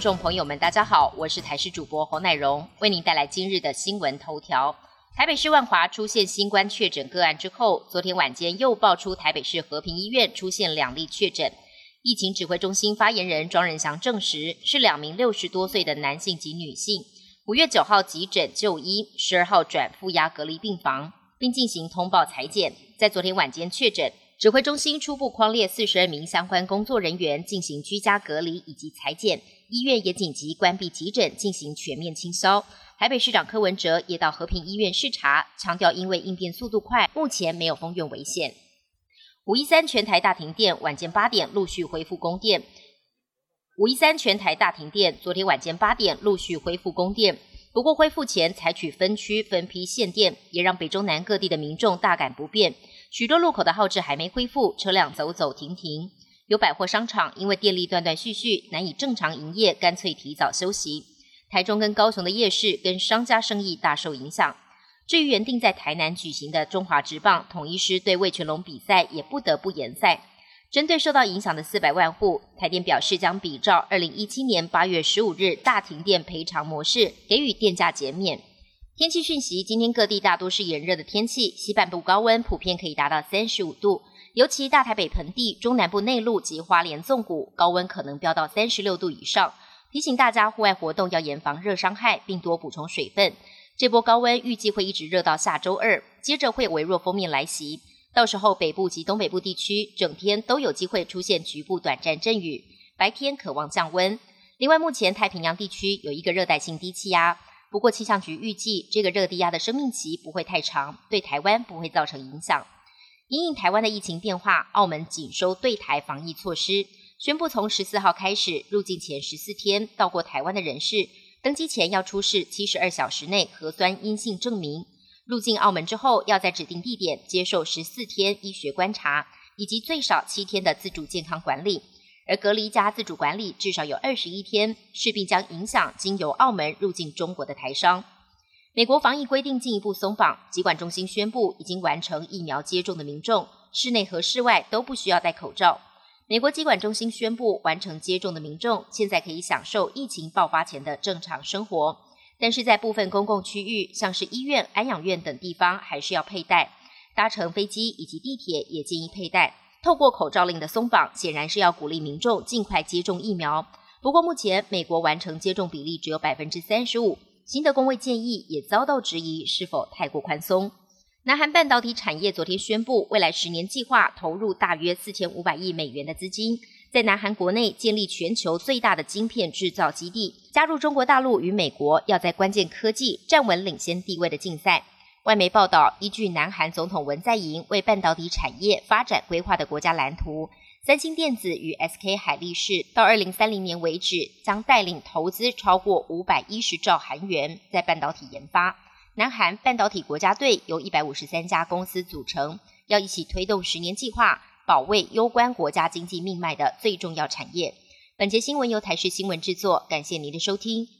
听众朋友们，大家好，我是台视主播侯乃荣，为您带来今日的新闻头条。台北市万华出现新冠确诊个案之后，昨天晚间又爆出台北市和平医院出现两例确诊。疫情指挥中心发言人庄仁祥证实，是两名六十多岁的男性及女性，五月九号急诊就医，十二号转负压隔离病房，并进行通报裁剪，在昨天晚间确诊。指挥中心初步框列四十二名相关工作人员进行居家隔离以及裁剪，医院也紧急关闭急诊进行全面清消。台北市长柯文哲也到和平医院视察，强调因为应变速度快，目前没有封院危险。五一三全台大停电，晚间八点陆续恢复供电。五一三全台大停电，昨天晚间八点陆续恢复供电，不过恢复前采取分区分批限电，也让北中南各地的民众大感不便。许多路口的号志还没恢复，车辆走走停停。有百货商场因为电力断断续续，难以正常营业，干脆提早休息。台中跟高雄的夜市跟商家生意大受影响。至于原定在台南举行的中华职棒统一师对魏全龙比赛，也不得不延赛。针对受到影响的四百万户，台电表示将比照二零一七年八月十五日大停电赔偿模式，给予电价减免。天气讯息：今天各地大多是炎热的天气，西半部高温普遍可以达到三十五度，尤其大台北盆地、中南部内陆及花莲纵谷高温可能飙到三十六度以上。提醒大家户外活动要严防热伤害，并多补充水分。这波高温预计会一直热到下周二，接着会微弱锋面来袭，到时候北部及东北部地区整天都有机会出现局部短暂阵雨，白天渴望降温。另外，目前太平洋地区有一个热带性低气压。不过，气象局预计这个热低压的生命期不会太长，对台湾不会造成影响。因应台湾的疫情变化，澳门紧收对台防疫措施，宣布从十四号开始，入境前十四天到过台湾的人士，登机前要出示七十二小时内核酸阴性证明。入境澳门之后，要在指定地点接受十四天医学观察，以及最少七天的自主健康管理。而隔离加自主管理至少有二十一天，势必将影响经由澳门入境中国的台商。美国防疫规定进一步松绑，疾管中心宣布，已经完成疫苗接种的民众，室内和室外都不需要戴口罩。美国疾管中心宣布，完成接种的民众现在可以享受疫情爆发前的正常生活，但是在部分公共区域，像是医院、安养院等地方，还是要佩戴。搭乘飞机以及地铁也建议佩戴。透过口罩令的松绑，显然是要鼓励民众尽快接种疫苗。不过，目前美国完成接种比例只有百分之三十五，新的工位建议也遭到质疑，是否太过宽松？南韩半导体产业昨天宣布，未来十年计划投入大约四千五百亿美元的资金，在南韩国内建立全球最大的晶片制造基地，加入中国大陆与美国要在关键科技站稳领先地位的竞赛。外媒报道，依据南韩总统文在寅为半导体产业发展规划的国家蓝图，三星电子与 SK 海力士到二零三零年为止，将带领投资超过五百一十兆韩元在半导体研发。南韩半导体国家队由一百五十三家公司组成，要一起推动十年计划，保卫攸关国家经济命脉的最重要产业。本节新闻由台视新闻制作，感谢您的收听。